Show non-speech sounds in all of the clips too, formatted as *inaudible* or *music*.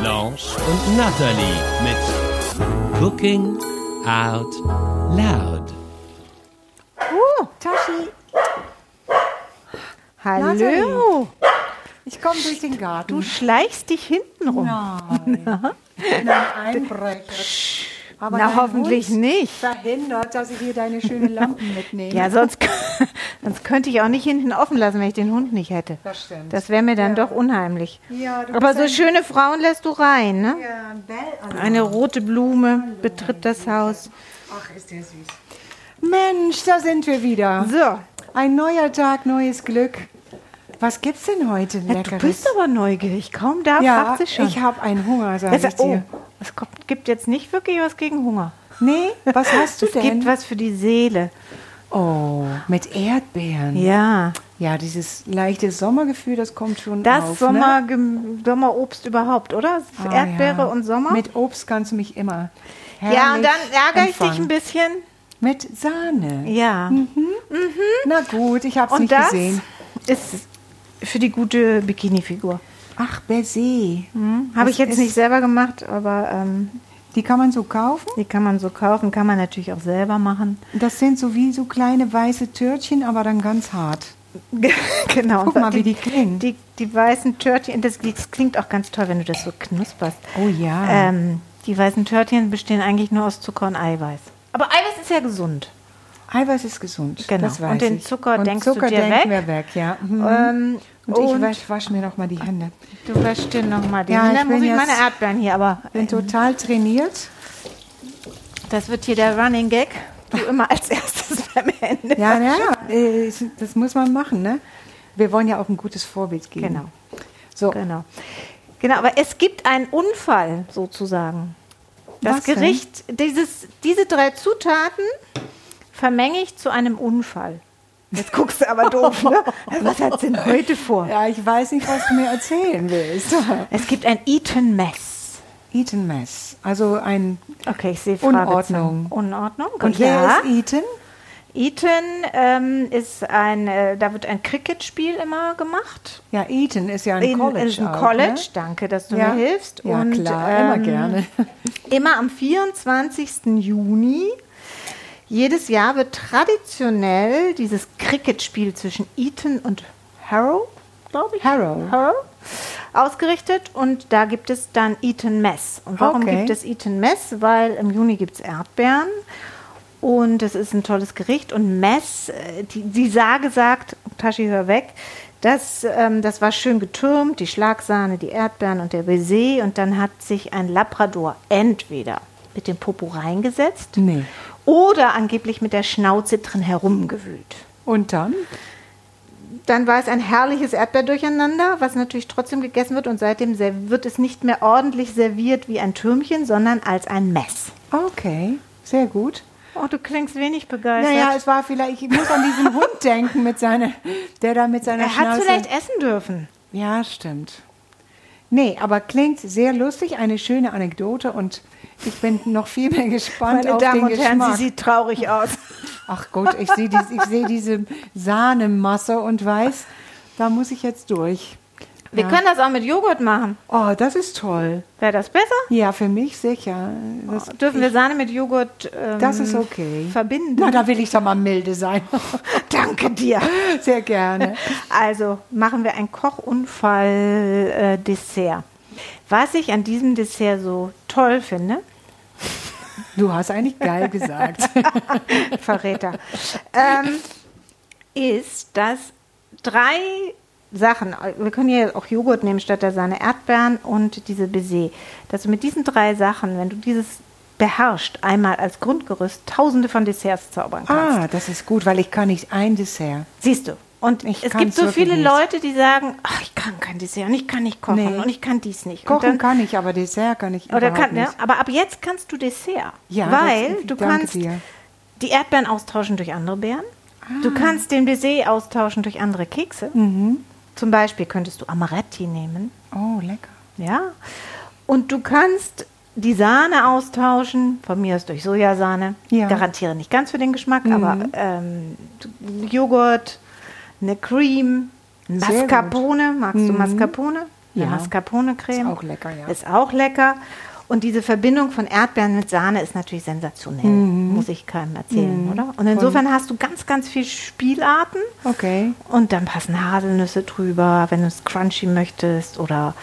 Blanche und Natalie mit Cooking Out Loud. Uh, Tashi. Hallo. Ich komme durch den Garten. Du schleichst dich hinten rum. Nein. *laughs* Nein, Einbrecher. Aber Na, hoffentlich Hund nicht. Verhindert, dass ich hier deine schönen Lampen *laughs* mitnehme. Ja, sonst, *laughs* sonst könnte ich auch nicht hinten offen lassen, wenn ich den Hund nicht hätte. Das stimmt. Das wäre mir dann Ja. doch unheimlich. Ja, du Aber so schöne Frauen lässt du rein, ne? Ja, ein Bell. Also, Eine rote Blume betritt das Haus. Ach, ist der süß. Mensch, da sind wir wieder. So, Ein neuer Tag, neues Glück. Was gibt's denn heute du Leckeres? bist aber neugierig. Kaum da ja, fragt sie schon. ich habe einen Hunger, sag Es- ich dir. oh, es kommt- gibt jetzt nicht wirklich was gegen Hunger. Nee, was hast du Es denn? gibt was für die Seele. Oh, mit Erdbeeren. Ja, Ja, dieses leichte Sommergefühl, das kommt schon das auf. Sommer, ne? Sommerobst überhaupt, oder? Ah, Erdbeere ja. und Sommer. Mit Obst kannst du mich immer. ja, und dann ärgere ich dich ein bisschen. Mit Sahne. Ja. Na gut, ich habe es nicht das gesehen. ist für die gute Bikini-Figur. Ach, Baiser. Habe Das ich jetzt nicht selber gemacht, aber ähm, Die kann man so kaufen? die kann man so kaufen, kann man natürlich auch selber machen. Das sind so wie so kleine weiße Törtchen, aber dann ganz hart. *laughs* genau. Guck mal, wie die klingen. Die, die weißen Törtchen, das, das klingt auch ganz toll, wenn du das so knusperst. Oh ja. Ähm, die weißen Törtchen bestehen eigentlich nur aus Zucker und Eiweiß. Aber Eiweiß ist ja gesund. Eiweiß ist gesund. Genau. Und den ich. Zucker Und denkst du Zucker dir denken weg? wir weg, ja. Mhm. Ähm, und ich und wasch, wasch mir noch mal die Hände. du wäschst dir nochmal den. Ja, ich Dann bin muss ich meine Erdbeeren hier, aber Bin total trainiert. das wird hier der Running Gag. Du immer als erstes *laughs* beim Ende. Ja, ja, äh, das muss man machen, ne? Wir wollen ja auch ein gutes Vorbild geben. Genau. So, Genau. Genau, aber es gibt einen Unfall sozusagen. Das Was denn? Gericht, dieses, diese drei Zutaten vermenge ich zu einem Unfall. Jetzt guckst du aber doof, ne? Was hat denn heute vor? ja, ich weiß nicht, was du mir erzählen willst. Es gibt ein Eton Mess. Eton Mess, also ein Okay, ich sehe Unordnung. Unordnung. Und ja. wer ist Eton? Eton ähm, ist ein, äh, da wird ein Cricket-Spiel immer gemacht. Ja, Eton ist ja ein In- College. ist ein auch, College, Ne? danke, dass du Ja. mir hilfst. Ja, Und, klar, immer ähm, gerne. *laughs* Immer am 24. Juni. Jedes Jahr wird traditionell dieses Cricket-Spiel zwischen Eton und Harrow, glaube ich. Harrow. Harrow ausgerichtet und da gibt es dann Eton Mess. Und warum Okay. gibt es Eton Mess? Weil im Juni gibt es Erdbeeren und es ist ein tolles Gericht und Mess, äh, die, die Sage sagt, Tashi, hör weg, das, ähm, das war schön getürmt, die Schlagsahne, die Erdbeeren und der Baiser und dann hat sich ein Labrador entweder mit dem Popo reingesetzt Nee. Oder angeblich mit der Schnauze drin herumgewühlt. Und dann? Dann war es ein herrliches Erdbeerdurcheinander, was natürlich trotzdem gegessen wird und seitdem wird es nicht mehr ordentlich serviert wie ein Türmchen, sondern als ein Mess. Okay, sehr gut. Oh, du klingst wenig begeistert. Naja, es war vielleicht, ich muss an diesen *laughs* Hund denken, mit seiner, der da mit seiner er hat Schnauze... vielleicht essen dürfen. Ja, stimmt. Nee, aber klingt sehr lustig, eine schöne Anekdote und ich bin noch viel mehr gespannt Meine auf Damen den und Herren, Geschmack. sie sieht traurig aus. Ach Gott, ich sehe dies, ich sehe diese Sahnemasse und weiß, da muss ich jetzt durch. Wir Ja. können das auch mit Joghurt machen. Oh, das ist toll. Wäre das besser? Ja, für mich sicher. Das, Dürfen wir Sahne mit Joghurt ähm, das ist okay. verbinden? Na, da will ich doch mal milde sein. *laughs* Danke dir. Sehr gerne. Also machen wir ein Kochunfall-Dessert. Was ich an diesem Dessert so toll finde, Du hast eigentlich geil gesagt. *laughs* Verräter, ähm, ist, dass drei Sachen, wir können hier auch Joghurt nehmen statt der Sahne, Erdbeeren und diese Baiser, dass du mit diesen drei Sachen, wenn du dieses beherrscht, einmal als Grundgerüst tausende von Desserts zaubern kannst. ah, das ist gut, weil ich kann nicht ein Dessert. Siehst du. Und Ich es gibt so viele nicht. Leute, die sagen, ach, ich kann kein Dessert und ich kann nicht kochen Nee. und ich kann dies nicht. Kochen dann, kann ich, aber Dessert kann ich oder kann, ja, nicht. aber ab jetzt kannst du Dessert. Ja, weil das- du kannst dir. die Erdbeeren austauschen durch andere Beeren. Du Ah. kannst den Baiser austauschen durch andere Kekse. Mhm. Zum Beispiel könntest du Amaretti nehmen. Oh, lecker. Ja. Und du kannst die Sahne austauschen, von mir aus durch Sojasahne. Ja. Garantiere nicht ganz für den Geschmack, aber ähm, Joghurt, eine Cream. Mascarpone. Magst du Mascarpone? Ja. Mascarpone-Creme. Ist auch lecker, ja. Ist auch lecker. Und diese Verbindung von Erdbeeren mit Sahne ist natürlich sensationell. Muss ich keinem erzählen, oder? Und insofern hast du ganz, ganz viel Spielarten. Okay. Und dann passen Haselnüsse drüber, wenn du es crunchy möchtest oder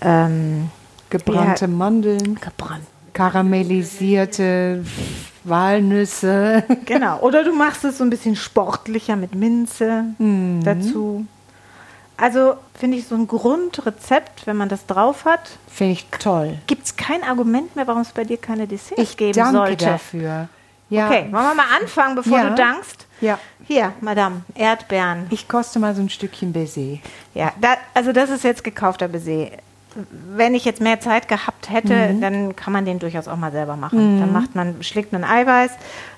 ähm, Gebrannte Ja. Mandeln, gebrannt. karamellisierte Walnüsse. Genau. Oder du machst es so ein bisschen sportlicher mit Minze Mhm. dazu. Also finde ich so ein Grundrezept, wenn man das drauf hat, Finde ich toll. gibt es kein Argument mehr, warum es bei dir keine Desserts Ich geben danke sollte. dafür. Ja. Okay, wollen wir mal anfangen, bevor Ja. du dankst? Ja. Hier, Madame, Erdbeeren. Ich koste mal so ein Stückchen Baiser. Ja, da, also das ist jetzt gekaufter Baiser. Wenn ich jetzt mehr Zeit gehabt hätte, dann kann man den durchaus auch mal selber machen. Dann macht man, schlägt man Eiweiß,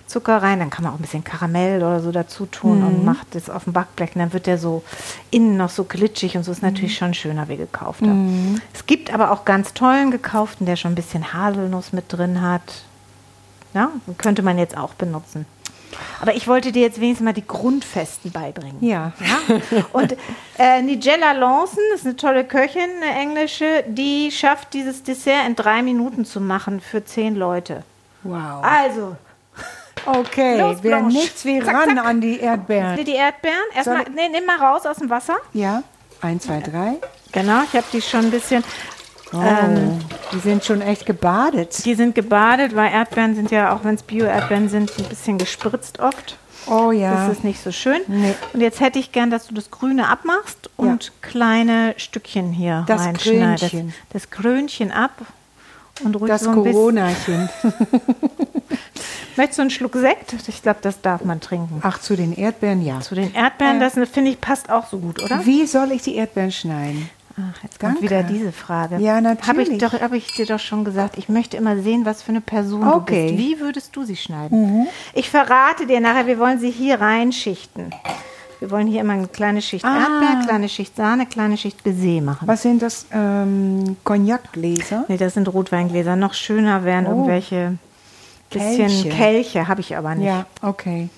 Zucker rein, dann kann man auch ein bisschen Karamell oder so dazu tun und macht es auf dem Backblech. Und dann wird der so innen noch so glitschig und so ist natürlich schon schöner wie gekaufter. Es gibt aber auch ganz tollen gekauften, der schon ein bisschen Haselnuss mit drin hat. Ja, könnte man jetzt auch benutzen. Aber ich wollte dir jetzt wenigstens mal die Grundfesten beibringen. Ja. Ja? Und äh, Nigella Lawson ist eine tolle Köchin, eine englische, die schafft dieses Dessert in drei Minuten zu machen für zehn Leute. Wow. Also, Okay, Los, Blanche. nichts wie Zack, ran zack. an die Erdbeeren. die Erdbeeren, erstmal, nee, nimm mal raus aus dem Wasser. Ja, eins, zwei, drei. Genau, ich habe die schon ein bisschen, Oh, Ähm. die sind schon echt gebadet. die sind gebadet, weil Erdbeeren sind ja, auch wenn es Bio-Erdbeeren sind, ein bisschen gespritzt oft. Oh ja. Das ist nicht so schön. Nee. Und jetzt hätte ich gern, dass du das Grüne abmachst und kleine Stückchen hier Das reinschneidest. Krönchen. Das Krönchen ab und ruhig Das so ein. Coronachen. *laughs* Möchtest du einen Schluck Sekt? Ich glaube, das darf man trinken. Ach, zu den Erdbeeren, ja. Zu den Erdbeeren, das finde ich passt auch so gut, oder? Wie soll ich die Erdbeeren schneiden? Ach, jetzt kommt Danke. wieder diese Frage. Ja, Habe natürlich. ich, doch- hab ich dir doch schon gesagt, ich möchte immer sehen, was für eine Person Okay. Mhm. du bist. Wie würdest du sie schneiden? Ich verrate dir nachher, wir wollen sie hier reinschichten. Wir wollen hier immer eine kleine Schicht Ah. Erdbeer, kleine Schicht Sahne, kleine Schicht Baiser machen. Was sind das? Ähm, Cognacgläser? Nee, das sind Rotweingläser. Noch schöner wären Oh. irgendwelche bisschen Kelche. Kelche, habe ich aber nicht. Ja, okay.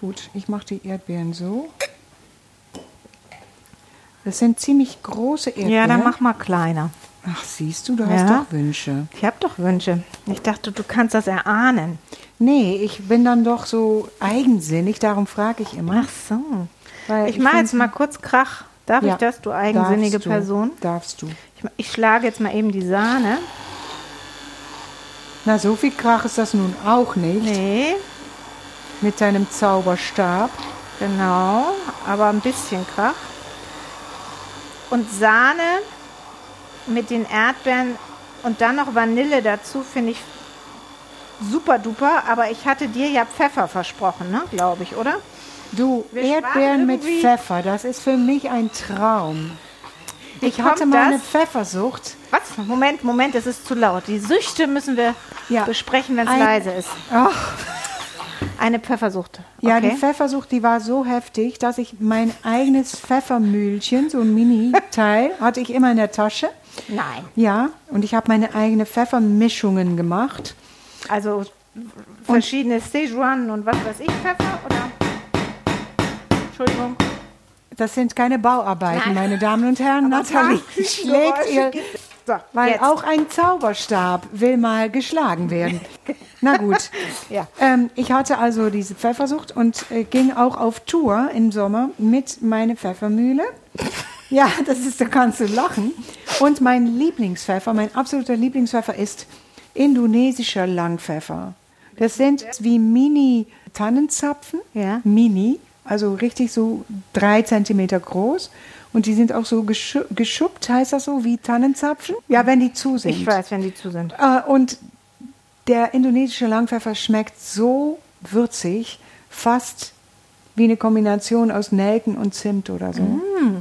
Gut, ich mache die Erdbeeren so. Das sind ziemlich große Erdbeeren. Ja, dann mach mal kleiner. Ach, siehst du, du hast Ja. doch Wünsche. Ich habe doch Wünsche. Ich dachte, du kannst das erahnen. Nee, ich bin dann doch so eigensinnig, darum frage ich immer. Ach so. Weil Ich mache find- jetzt mal kurz Krach. Darf Ja, ich das, du eigensinnige darfst du, Person? Darfst du. Ich, ich schlage jetzt mal eben die Sahne. Na, so viel Krach ist das nun auch nicht. Nee, Mit deinem Zauberstab. genau. Aber ein bisschen Krach. Und Sahne mit den Erdbeeren und dann noch Vanille dazu finde ich super duper. Aber ich hatte dir ja Pfeffer versprochen, ne? glaube ich, oder? Du, Wir Erdbeeren mit Pfeffer, das ist für mich ein Traum. Ich hatte mal eine? Pfeffersucht. Was? Moment, Moment, es ist zu laut. Die Süchte müssen wir Ja. besprechen, wenn es leise ist. Ach, Eine Pfeffersucht. ja, okay. die Pfeffersucht, die war so heftig, dass ich mein eigenes Pfeffermühlchen, so ein Mini-Teil, *laughs* hatte ich immer in der Tasche. Nein. Ja, und ich habe meine eigene Pfeffermischungen gemacht. Also verschiedene Szechuan und was weiß ich, Pfeffer oder? Entschuldigung. Das sind keine Bauarbeiten, Nein. meine Damen und Herren. Aber Nathalie *laughs* schlägt ihr. So, weil jetzt. auch ein Zauberstab will mal geschlagen werden. Na gut. *laughs* Ja. Ähm, ich hatte also diese Pfeffersucht und äh, ging auch auf Tour im Sommer mit meiner Pfeffermühle. *laughs* Ja, das ist, da kannst du lachen. Und mein Lieblingspfeffer, mein absoluter Lieblingspfeffer ist indonesischer Langpfeffer. Das sind wie Mini-Tannenzapfen. Ja. Mini, also richtig so drei Zentimeter groß. Und die sind auch so geschu geschuppt, heißt das so, wie Tannenzapfen? Ja, wenn die zu sind. Ich weiß, wenn die zu sind. Äh, und der indonesische Langpfeffer schmeckt so würzig, fast wie eine Kombination aus Nelken und Zimt oder so.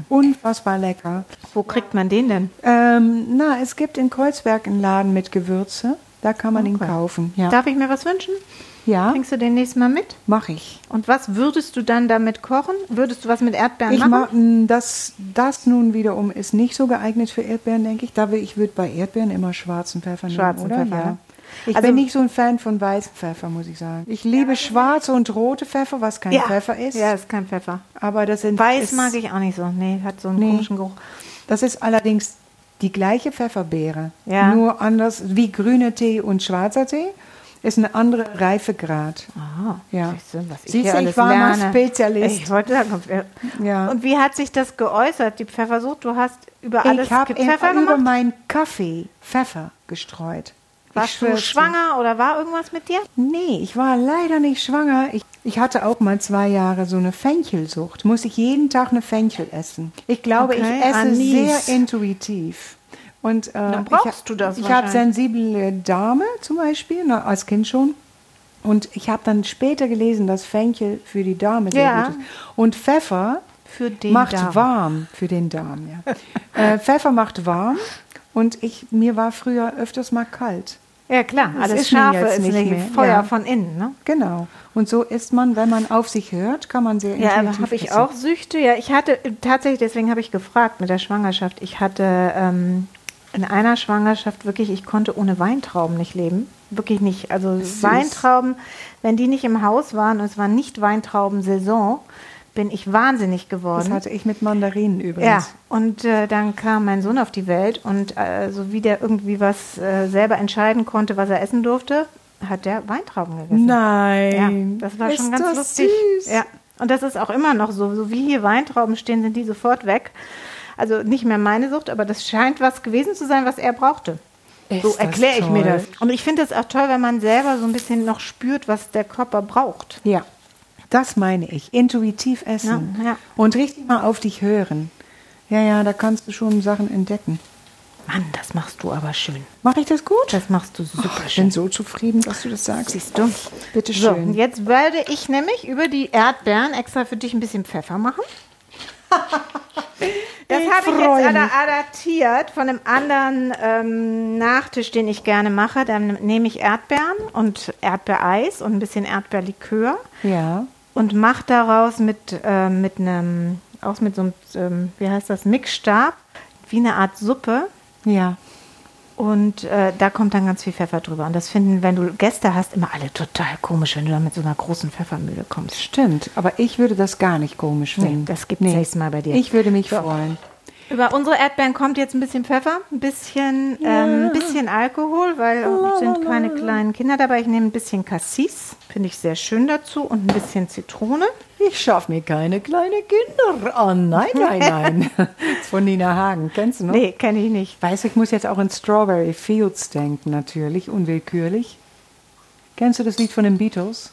Unfassbar lecker. Wo kriegt man den denn? Ähm, na, es gibt in Kreuzberg einen Laden mit Gewürze. Da kann man ihn Okay. kaufen. Ja, Darf ich mir was wünschen? ja Bringst du den nächsten Mal mit? mache ich. Und was würdest du dann damit kochen? Würdest du was mit Erdbeeren Ich machen? mag, mm, das, das nun wiederum ist nicht so geeignet für Erdbeeren, denke ich. Da will ich würde bei Erdbeeren immer schwarzen Pfeffer nehmen, Schwarzen oder? Pfeffer, ja. ne? Ich Also- bin nicht so ein Fan von weißem Pfeffer, muss ich sagen. Ich liebe schwarze und rote Pfeffer, was kein Pfeffer ist. Ja, ist kein Pfeffer. Aber das sind Weiß mag ich auch nicht so. Nee, hat so einen Nee. komischen Geruch. Das ist allerdings die gleiche Pfefferbeere, Ja. nur anders wie grüner Tee und schwarzer Tee. Ist eine andere Reifegrad. Aha. Ja. Siehst du, was ich Siehst ich war mal lerne. Spezialist. Ich wollte sagen, Ja. Und wie hat sich das geäußert, die Pfeffersucht? Du hast über alles ich habe Pfeffer über gemacht? meinen Kaffee Pfeffer gestreut. Warst du schwanger oder war irgendwas mit dir? Nee, ich war leider nicht schwanger. Ich, ich hatte auch mal zwei Jahre so eine Fenchelsucht. Muss ich jeden Tag eine Fenchel essen. Ich glaube, Okay, ich esse Anis. sehr intuitiv. Und äh, Dann brauchst ich, du das Ich habe sensible Darme zum Beispiel, na, als Kind schon. Und ich habe dann später gelesen, dass Fenchel für die Darme sehr Ja. gut ist. Und Pfeffer macht Darm. warm für den Darm. Ja. äh, Pfeffer macht warm. Und ich, mir war früher öfters mal kalt. Ja, klar. Das Alles Scharfe jetzt ist nicht nicht mehr. Feuer Ja. von innen, ne? Genau. Und so ist man, wenn man auf sich hört, kann man sehr Ja, aber habe ich auch Süchte? Ja, ich hatte tatsächlich, deswegen habe ich gefragt mit der Schwangerschaft. Ich hatte ähm, in einer Schwangerschaft wirklich, ich konnte ohne Weintrauben nicht leben. Wirklich nicht. Also Weintrauben, wenn die nicht im Haus waren und es war nicht Weintraubensaison, bin ich wahnsinnig geworden. Das hatte ich mit Mandarinen Ja, übrigens. und äh, dann kam mein Sohn auf die Welt und äh, so wie der irgendwie was äh, selber entscheiden konnte, was er essen durfte, hat der Weintrauben gegessen. Nein. Ja, das war ist schon ganz das lustig. Süß. Ja, und das ist auch immer noch so. So wie hier Weintrauben stehen, sind die sofort weg. Also nicht mehr meine Sucht, aber das scheint was gewesen zu sein, was er brauchte. Ist so erkläre ich mir das. Und ich finde es auch toll, wenn man selber so ein bisschen noch spürt, was der Körper braucht. Ja, das meine ich. Intuitiv essen. Ja, ja. Und richtig mal auf dich hören. Ja, ja, da kannst du schon Sachen entdecken. Mann, das machst du aber schön. Mache ich das gut? Das machst du super ich schön. bin so zufrieden, dass du das sagst. Siehst du? Bitte So, schön. und jetzt werde ich nämlich über die Erdbeeren extra für dich ein bisschen Pfeffer machen. *laughs* Das Ich habe ich jetzt adaptiert von einem anderen ähm, Nachtisch, den ich gerne mache. Dann nehme ich Erdbeeren und Erdbeereis und ein bisschen Erdbeerlikör Ja. Und mache daraus mit, äh, mit einem, auch mit so einem, ähm, wie heißt das, Mixstab, wie eine Art Suppe. Ja. Und äh, da kommt dann ganz viel Pfeffer drüber. Und das finden, wenn du Gäste hast, immer alle total komisch, wenn du da mit so einer großen Pfeffermühle kommst. Stimmt, aber ich würde das gar nicht komisch Nee, finden. das gibt's nächstes Mal bei dir. Ich würde mich freuen. Über unsere Erdbeeren kommt jetzt ein bisschen Pfeffer, ein bisschen, ähm, ein bisschen Alkohol, weil es sind keine kleinen Kinder dabei. Ich nehme ein bisschen Cassis, finde ich sehr schön dazu, und ein bisschen Zitrone. Ich schaffe mir keine kleinen Kinder an. Nein, nein, *laughs* nein. von Nina Hagen. Kennst du noch? Nee, kenne ich nicht. Weißt du, ich muss jetzt auch an Strawberry Fields denken, natürlich, unwillkürlich. Kennst du das Lied von den Beatles?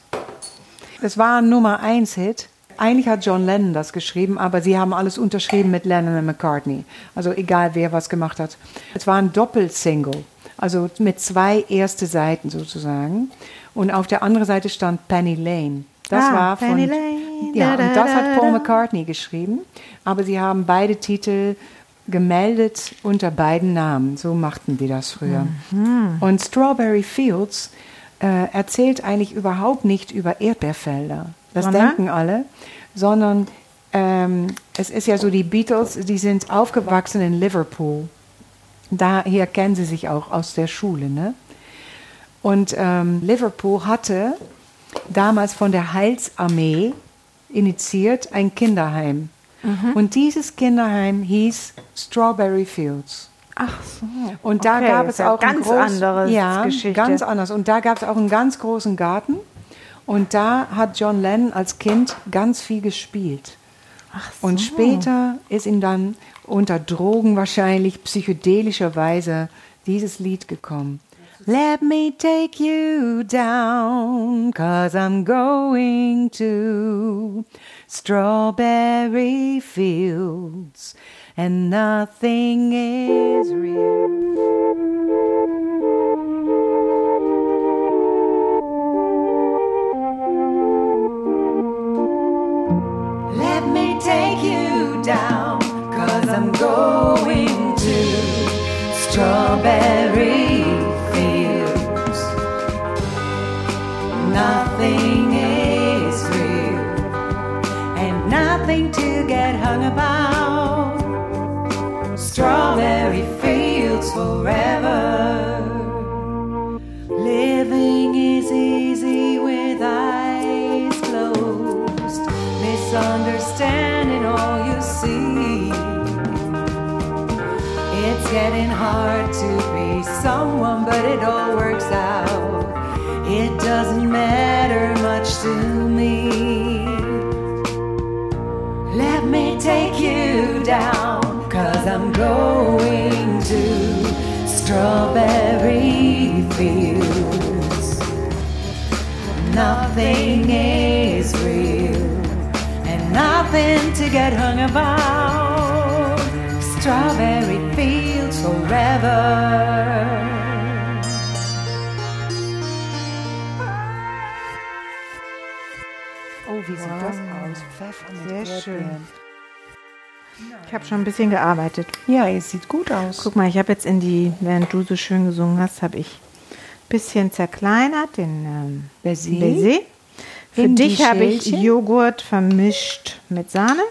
Das war ein Nummer 1 Hit. Eigentlich hat John Lennon das geschrieben, aber sie haben alles unterschrieben mit Lennon und McCartney. Also egal, wer was gemacht hat. Es war ein Doppelsingle, also mit zwei erste Seiten sozusagen. Und auf der anderen Seite stand Penny Lane. Das Ah, war von Penny Lane, ja, und da, das hat Paul. McCartney geschrieben, aber sie haben beide Titel gemeldet unter beiden Namen. So machten die das früher. Mhm. Und Strawberry Fields äh, erzählt eigentlich überhaupt nicht über Erdbeerfelder. Das Sondern? denken alle, sondern ähm, es ist ja so, die Beatles, die sind aufgewachsen in Liverpool. Daher kennen sie sich auch aus der Schule. Ne? Und ähm, Liverpool hatte damals von der Heilsarmee initiiert ein Kinderheim. Mhm. Und dieses Kinderheim hieß Strawberry Fields. Ach so. Und da Okay, gab es ja auch ganz großen, anderes ja, Geschichte. ganz anders. Und da gab es auch einen ganz großen Garten. Und da hat John Lennon als Kind ganz viel gespielt. So. Und später ist ihm dann unter Drogen wahrscheinlich psychedelischerweise dieses Lied gekommen. Let me take you down, cause I'm going to strawberry fields and nothing is real. Forever. Living is easy with eyes closed, misunderstanding all you see. It's getting hard to be someone, but it all works out. It doesn't matter much to me. Let me take you down, cause I'm going strawberry fields. Nothing is real, and nothing to get hung about. Strawberry fields forever. Oh, wie sieht das aus? Pfeffer mit Sehr Erdbeeren. schön. Ich habe schon ein bisschen gearbeitet. Ja, es sieht gut aus. Guck mal, ich habe jetzt in die, während du so schön gesungen hast, habe ich ein bisschen zerkleinert, den ähm, Baiser. Baiser. Für In dich habe ich. Joghurt vermischt mit Sahne.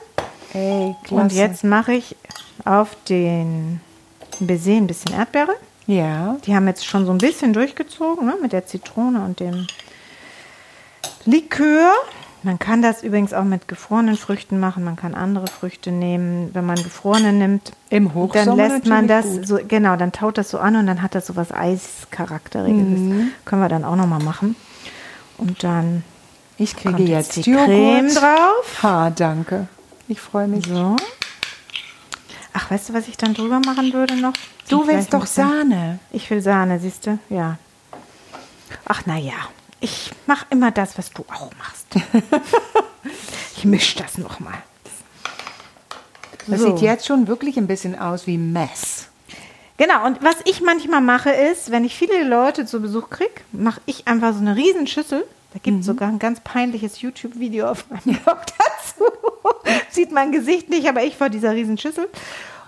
Ey, klasse. Und jetzt mache ich auf den Baiser ein bisschen Erdbeere. Ja, Die haben jetzt schon so ein bisschen durchgezogen ne, mit der Zitrone und dem Likör. Man kann das übrigens auch mit gefrorenen Früchten machen. Man kann andere Früchte nehmen. Wenn man gefrorene nimmt, Im Hochsommer dann lässt man das natürlich so genau, dann taut das so an und dann hat das so was Eischarakteriges. Mhm. Können wir dann auch noch mal machen. Und dann ich kriege kommt jetzt, jetzt die Joghurt. Creme drauf. Ha, danke. Ich freue mich. So. Ach, weißt du, was ich dann drüber machen würde noch? Du willst doch Sahne. Ich will Sahne, siehst du? Ja. Ach, na ja. Ich mache immer das, was du auch machst. *laughs* ich mische das nochmal. Das So. sieht jetzt schon wirklich ein bisschen aus wie Mess. Genau, und was ich manchmal mache ist, wenn ich viele Leute zu Besuch kriege, mache ich einfach so eine Riesenschüssel. Da gibt es sogar ein ganz peinliches YouTube-Video auf meinem Blog *laughs* dazu. Sieht mein Gesicht nicht, aber ich vor dieser Riesenschüssel.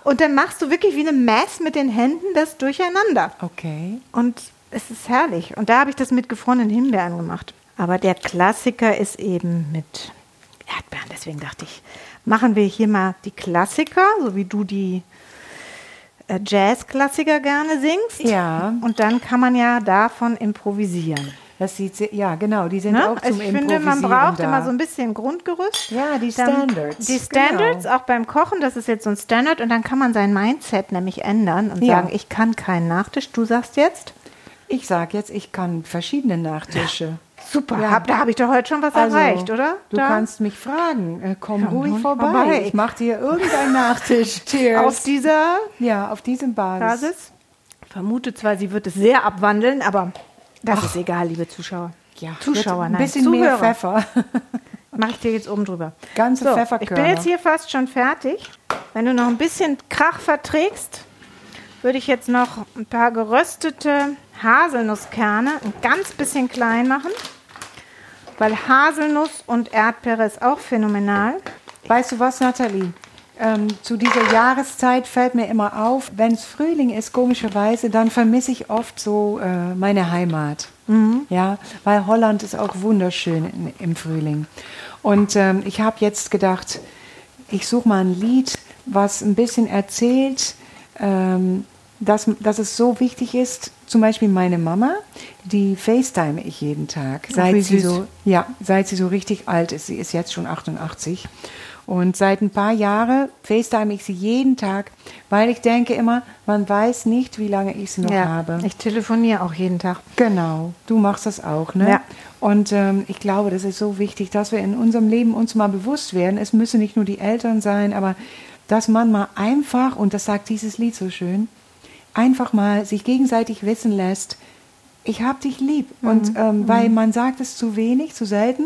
Und dann machst du wirklich wie eine Mess mit den Händen das durcheinander. Okay. Und es ist herrlich. Und da habe ich das mit gefrorenen Himbeeren gemacht. Aber der Klassiker ist eben mit Erdbeeren. Deswegen dachte ich, machen wir hier mal die Klassiker, so wie du die äh, Jazz-Klassiker gerne singst. Ja. Und dann kann man ja davon improvisieren. Das sieht sehr, ja genau, die sind Ne? auch zum Also ich finde, man braucht da. immer so ein bisschen Grundgerüst. Ja, die Dann- Standards. Die Standards, Genau. auch beim Kochen, das ist jetzt so ein Standard und dann kann man sein Mindset nämlich ändern und Ja. sagen, ich kann keinen Nachtisch. Du sagst jetzt, Ich sage jetzt, ich kann verschiedene Nachtische. super, Ja. hab, da habe ich doch heute schon was Also, erreicht, oder? Du da? kannst mich fragen. Äh, komm Komm ruhig vorbei. vorbei. Ich mache dir irgendeinen Nachtisch. *laughs* Cheers. auf dieser ja, auf diesem Basis. Basis. Vermute zwar, sie wird es sehr abwandeln, aber das ist egal, liebe Zuschauer. Ja, Zuschauer, ein nein, bisschen Zuhörer. mehr Pfeffer. *laughs* Mache ich dir jetzt oben drüber. Ganze so, Pfefferkörner. Ich bin jetzt hier fast schon fertig. Wenn du noch ein bisschen Krach verträgst, würde ich jetzt noch ein paar geröstete Haselnusskerne ein ganz bisschen klein machen. Weil Haselnuss und Erdbeere ist auch phänomenal. Weißt du was, Nathalie? Ähm, zu dieser Jahreszeit fällt mir immer auf, wenn es Frühling ist, komischerweise, dann vermisse ich oft so äh, meine Heimat. Ja, weil Holland ist auch wunderschön in, im Frühling. Und ähm, ich habe jetzt gedacht, ich suche mal ein Lied, was ein bisschen erzählt, ähm, dass, dass es so wichtig ist. Zum Beispiel meine Mama, die FaceTime ich jeden Tag, seit sie süß. so ja, seit sie so richtig alt ist. Sie ist jetzt schon 88. Und seit ein paar Jahren FaceTime ich sie jeden Tag, weil ich denke immer, man weiß nicht, wie lange ich sie noch habe. ich telefoniere auch jeden Tag. Genau, du machst das auch, ne? Ja. Und ähm, ich glaube, das ist so wichtig, dass wir in unserem Leben uns mal bewusst werden. Es müssen nicht nur die Eltern sein, aber dass man mal einfach, und das sagt dieses Lied so schön, einfach mal sich gegenseitig wissen lässt, ich hab dich lieb. Und ähm, weil man sagt es zu wenig, zu selten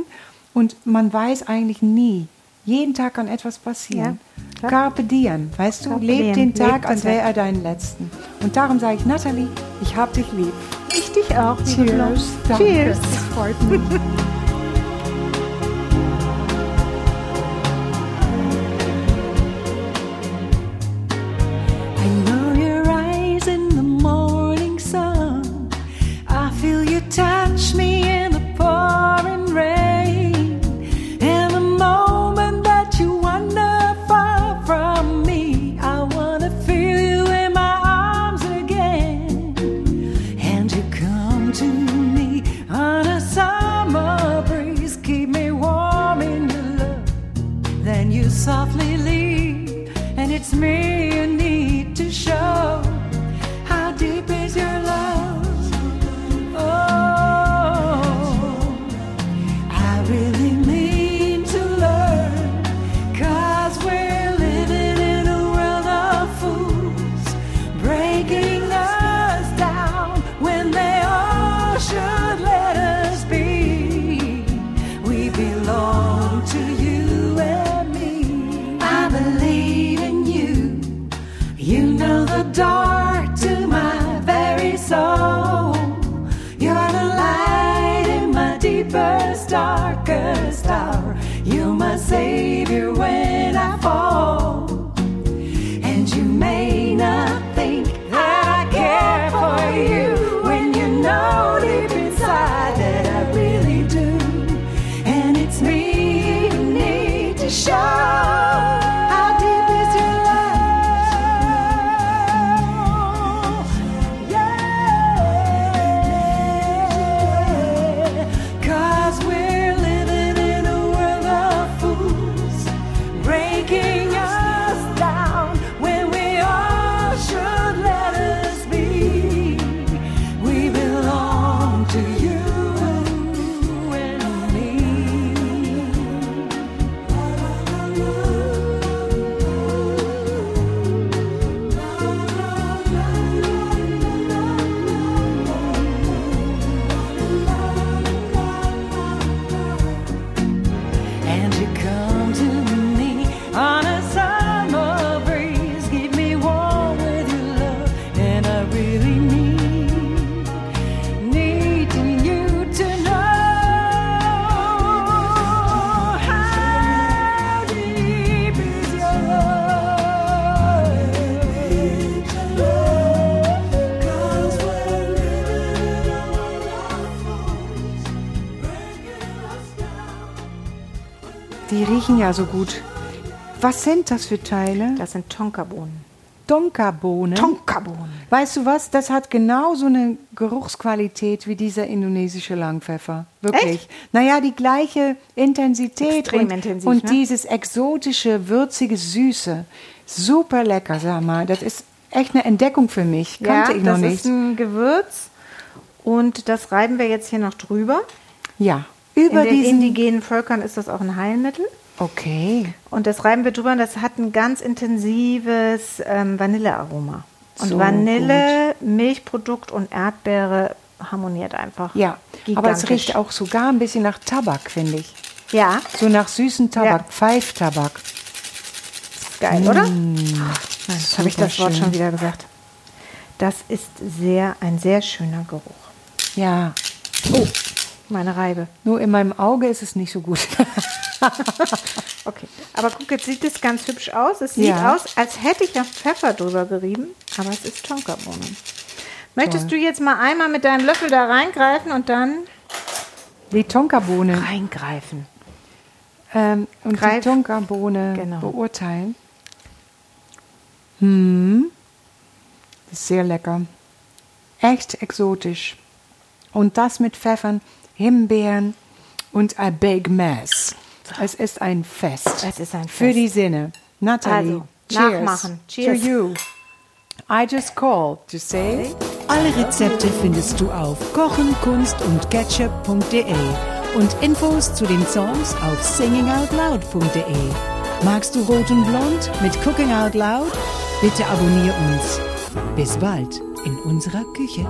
und man weiß eigentlich nie. Jeden Tag kann etwas passieren. klar. Carpe diem, weißt du? Carpe Leb diem. den Tag, Leb den als wäre er deinen letzten. Und darum sage ich, Nathalie, ich hab dich lieb. Ich dich auch. Flo. Cheers. Danke. Cheers. Das freut mich. *laughs* ja so gut. Was sind das für Teile? Das sind Tonkabohnen. Tonkabohnen. Tonkabohnen. Weißt du was? Das hat genauso eine Geruchsqualität wie dieser indonesische Langpfeffer. Wirklich. Echt? Naja, die gleiche Intensität Extrem und, intensiv, und ne? dieses exotische, würzige, süße. Super lecker, sag mal. Das ist echt eine Entdeckung für mich. Kannte ich noch das nicht. ist ein Gewürz und das reiben wir jetzt hier noch drüber. ja. In Über den diesen. indigenen Völkern ist das auch ein Heilmittel. Okay. Und das reiben wir drüber und das hat ein ganz intensives ähm, Vanillearoma. Und So Vanille, Milchprodukt und Erdbeere harmoniert einfach. Ja. Aber es Gigantisch. riecht auch sogar ein bisschen nach Tabak, finde ich. Ja, So nach süßen Tabak, Ja. Pfeiftabak. geil, oder? Ach, Jetzt habe ich das Wort schön. schon wieder gesagt. Das ist sehr, ein sehr schöner Geruch. Ja. Oh, meine Reibe. Nur in meinem Auge ist es nicht so gut. *laughs* *laughs* Okay, aber guck, jetzt sieht es ganz hübsch aus. Es sieht Ja. aus, als hätte ich noch Pfeffer drüber gerieben, aber es ist Tonkabohnen. Möchtest du jetzt mal einmal mit deinem Löffel da reingreifen und dann Die Tonkabohne reingreifen? ähm, und die Greif. Tonkabohne Genau. beurteilen. Hm. Das ist sehr lecker. Echt exotisch. Und das mit Pfeffern, Himbeeren und a Big Mess. Es ist ein Fest. Es ist ein Für Fest. die Sinne. Natalie, Also, cheers nachmachen. Cheers. to you. I just called to say... Alle Rezepte findest du auf kochenkunst und ketchup.de und Infos zu den Songs auf singingoutloud.de. Magst du Rot und Blond mit Cooking Out Loud? Bitte abonnier uns. Bis bald in unserer Küche.